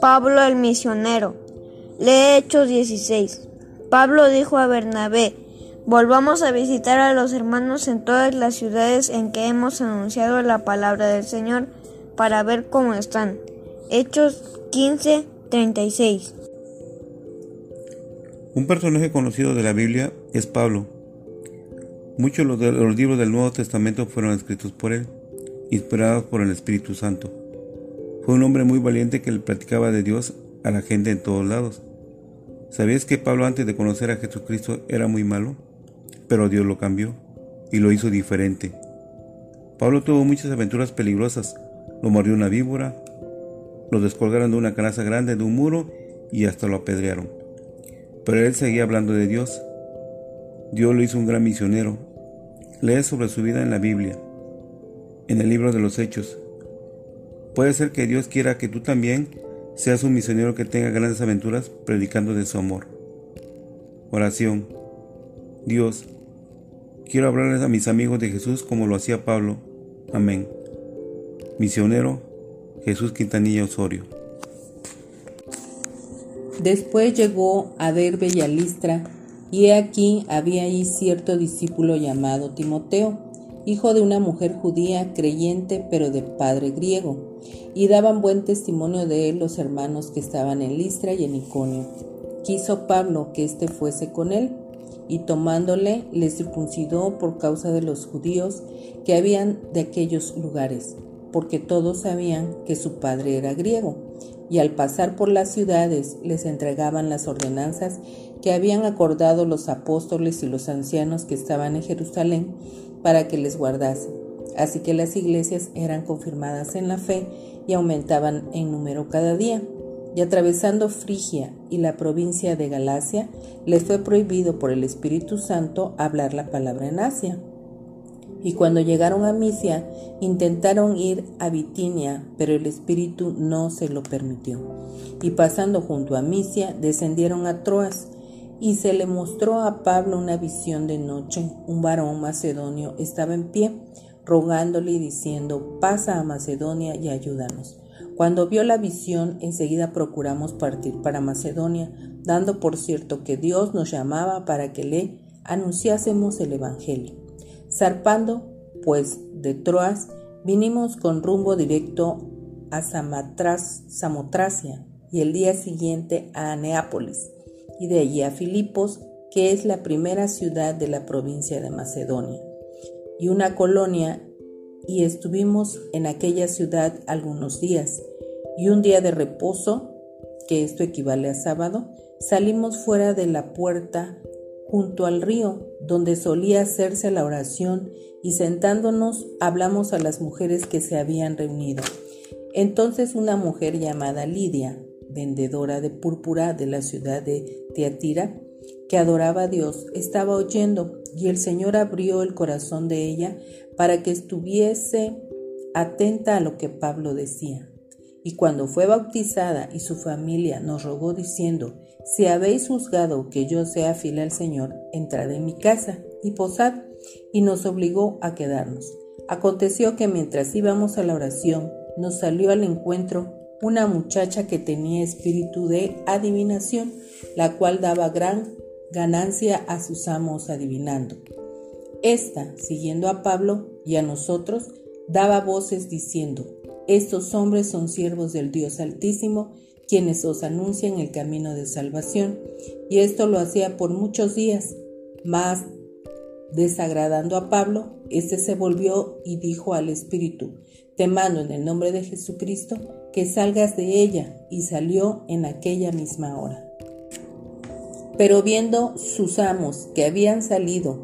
Pablo el misionero. Lee Hechos 16. Pablo dijo a Bernabé, volvamos a visitar a los hermanos en todas las ciudades en que hemos anunciado la palabra del Señor para ver cómo están. Hechos 15, 36. Un personaje conocido de la Biblia es Pablo. Muchos de los libros del Nuevo Testamento fueron escritos por él, inspirados por el Espíritu Santo. Fue un hombre muy valiente que le platicaba de Dios a la gente en todos lados. ¿Sabías que Pablo antes de conocer a Jesucristo era muy malo? Pero Dios lo cambió y lo hizo diferente. Pablo tuvo muchas aventuras peligrosas. Lo mordió una víbora, lo descolgaron de una canasta grande de un muro y hasta lo apedrearon. Pero él seguía hablando de Dios. Dios lo hizo un gran misionero. Lee sobre su vida en la Biblia, en el libro de los Hechos. Puede ser que Dios quiera que tú también seas un misionero que tenga grandes aventuras predicando de su amor. Oración. Dios, quiero hablarles a mis amigos de Jesús como lo hacía Pablo. Amén. Misionero Jesús Quintanilla Osorio. Después llegó a Derbe y Listra, y aquí había allí cierto discípulo llamado Timoteo, hijo de una mujer judía creyente pero de padre griego, y daban buen testimonio de él los hermanos que estaban en Listra y en Iconio. Quiso Pablo que éste fuese con él, y tomándole le circuncidó por causa de los judíos que habían de aquellos lugares, porque todos sabían que su padre era griego, y al pasar por las ciudades les entregaban las ordenanzas que habían acordado los apóstoles y los ancianos que estaban en Jerusalén para que les guardasen. Así que las iglesias eran confirmadas en la fe y aumentaban en número cada día. Y atravesando Frigia y la provincia de Galacia, les fue prohibido por el Espíritu Santo hablar la palabra en Asia. Y cuando llegaron a Misia, intentaron ir a Bitinia, pero el Espíritu no se lo permitió. Y pasando junto a Misia, descendieron a Troas, y se le mostró a Pablo una visión de noche. Un varón macedonio estaba en pie, rogándole y diciendo, pasa a Macedonia y ayúdanos. Cuando vio la visión, enseguida procuramos partir para Macedonia, dando por cierto que Dios nos llamaba para que le anunciásemos el Evangelio. Zarpando, pues, de Troas, vinimos con rumbo directo a Samotracia y el día siguiente a Neápolis y de allí a Filipos, que es la primera ciudad de la provincia de Macedonia, y una colonia, y estuvimos en aquella ciudad algunos días, y un día de reposo, que esto equivale a sábado, salimos fuera de la puerta junto al río, donde solía hacerse la oración, y sentándonos hablamos a las mujeres que se habían reunido. Entonces una mujer llamada Lidia, vendedora de púrpura de la ciudad de Teatira, que adoraba a Dios, estaba oyendo y el Señor abrió el corazón de ella para que estuviese atenta a lo que Pablo decía. Y cuando fue bautizada y su familia nos rogó diciendo, si habéis juzgado que yo sea fiel al Señor, entrad en mi casa y posad, y nos obligó a quedarnos. Aconteció que mientras íbamos a la oración, nos salió al encuentro una muchacha que tenía espíritu de adivinación, la cual daba gran ganancia a sus amos adivinando. Esta, siguiendo a Pablo y a nosotros, daba voces diciendo, estos hombres son siervos del Dios Altísimo, quienes os anuncian el camino de salvación. Y esto lo hacía por muchos días. Mas, desagradando a Pablo, éste se volvió y dijo al Espíritu, te mando en el nombre de Jesucristo que salgas de ella, y salió en aquella misma hora. Pero viendo sus amos que habían salido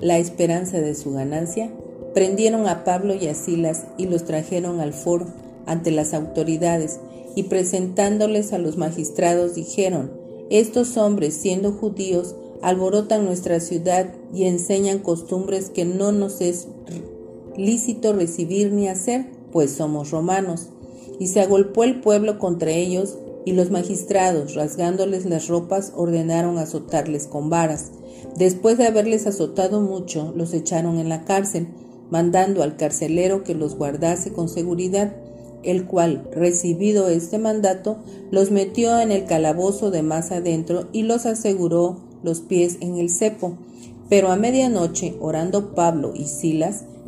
la esperanza de su ganancia, prendieron a Pablo y a Silas y los trajeron al foro ante las autoridades, y presentándoles a los magistrados dijeron, estos hombres, siendo judíos, alborotan nuestra ciudad y enseñan costumbres que no nos es lícito recibir ni hacer, pues somos romanos. Y se agolpó el pueblo contra ellos, y los magistrados, rasgándoles las ropas, ordenaron azotarles con varas. Después de haberles azotado mucho, los echaron en la cárcel, mandando al carcelero que los guardase con seguridad, el cual, recibido este mandato, los metió en el calabozo de más adentro y los aseguró los pies en el cepo. Pero a medianoche, orando Pablo y Silas,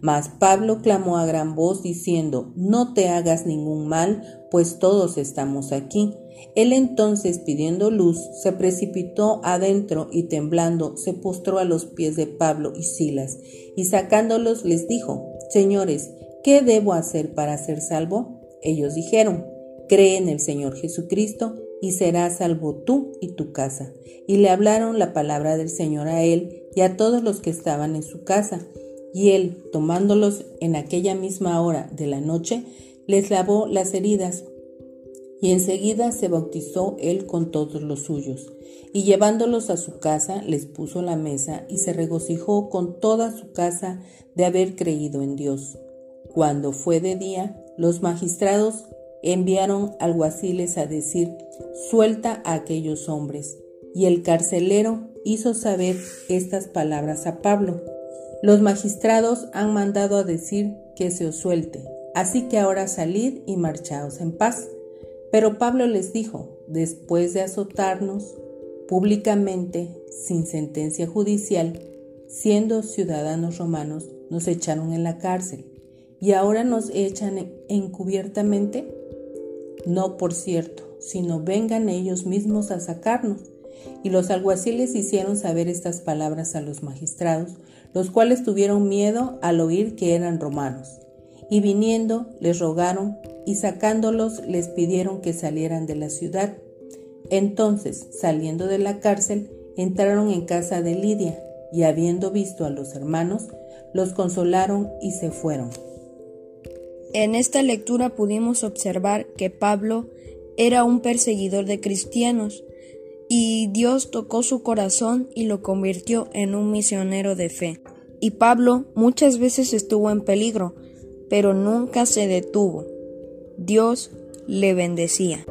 Mas Pablo clamó a gran voz diciendo, No te hagas ningún mal, pues todos estamos aquí. Él entonces, pidiendo luz, se precipitó adentro y temblando se postró a los pies de Pablo y Silas, y sacándolos les dijo, Señores, ¿qué debo hacer para ser salvo? Ellos dijeron, Cree en el Señor Jesucristo y serás salvo tú y tu casa. Y le hablaron la palabra del Señor a él y a todos los que estaban en su casa. Y él, tomándolos en aquella misma hora de la noche, les lavó las heridas. Y enseguida se bautizó él con todos los suyos. Y llevándolos a su casa, les puso la mesa y se regocijó con toda su casa de haber creído en Dios. Cuando fue de día, los magistrados enviaron alguaciles a decir, suelta a aquellos hombres. Y el carcelero hizo saber estas palabras a Pablo. Los magistrados han mandado a decir que se os suelte, así que ahora salid y marchaos en paz. Pero Pablo les dijo, después de azotarnos públicamente, sin sentencia judicial, siendo ciudadanos romanos, nos echaron en la cárcel y ahora nos echan encubiertamente. No, por cierto, sino vengan ellos mismos a sacarnos. Y los alguaciles hicieron saber estas palabras a los magistrados, los cuales tuvieron miedo al oír que eran romanos. Y viniendo les rogaron y sacándolos les pidieron que salieran de la ciudad. Entonces, saliendo de la cárcel, entraron en casa de Lidia y habiendo visto a los hermanos, los consolaron y se fueron. En esta lectura pudimos observar que Pablo era un perseguidor de cristianos y Dios tocó su corazón y lo convirtió en un misionero de fe. Y Pablo muchas veces estuvo en peligro, pero nunca se detuvo. Dios le bendecía.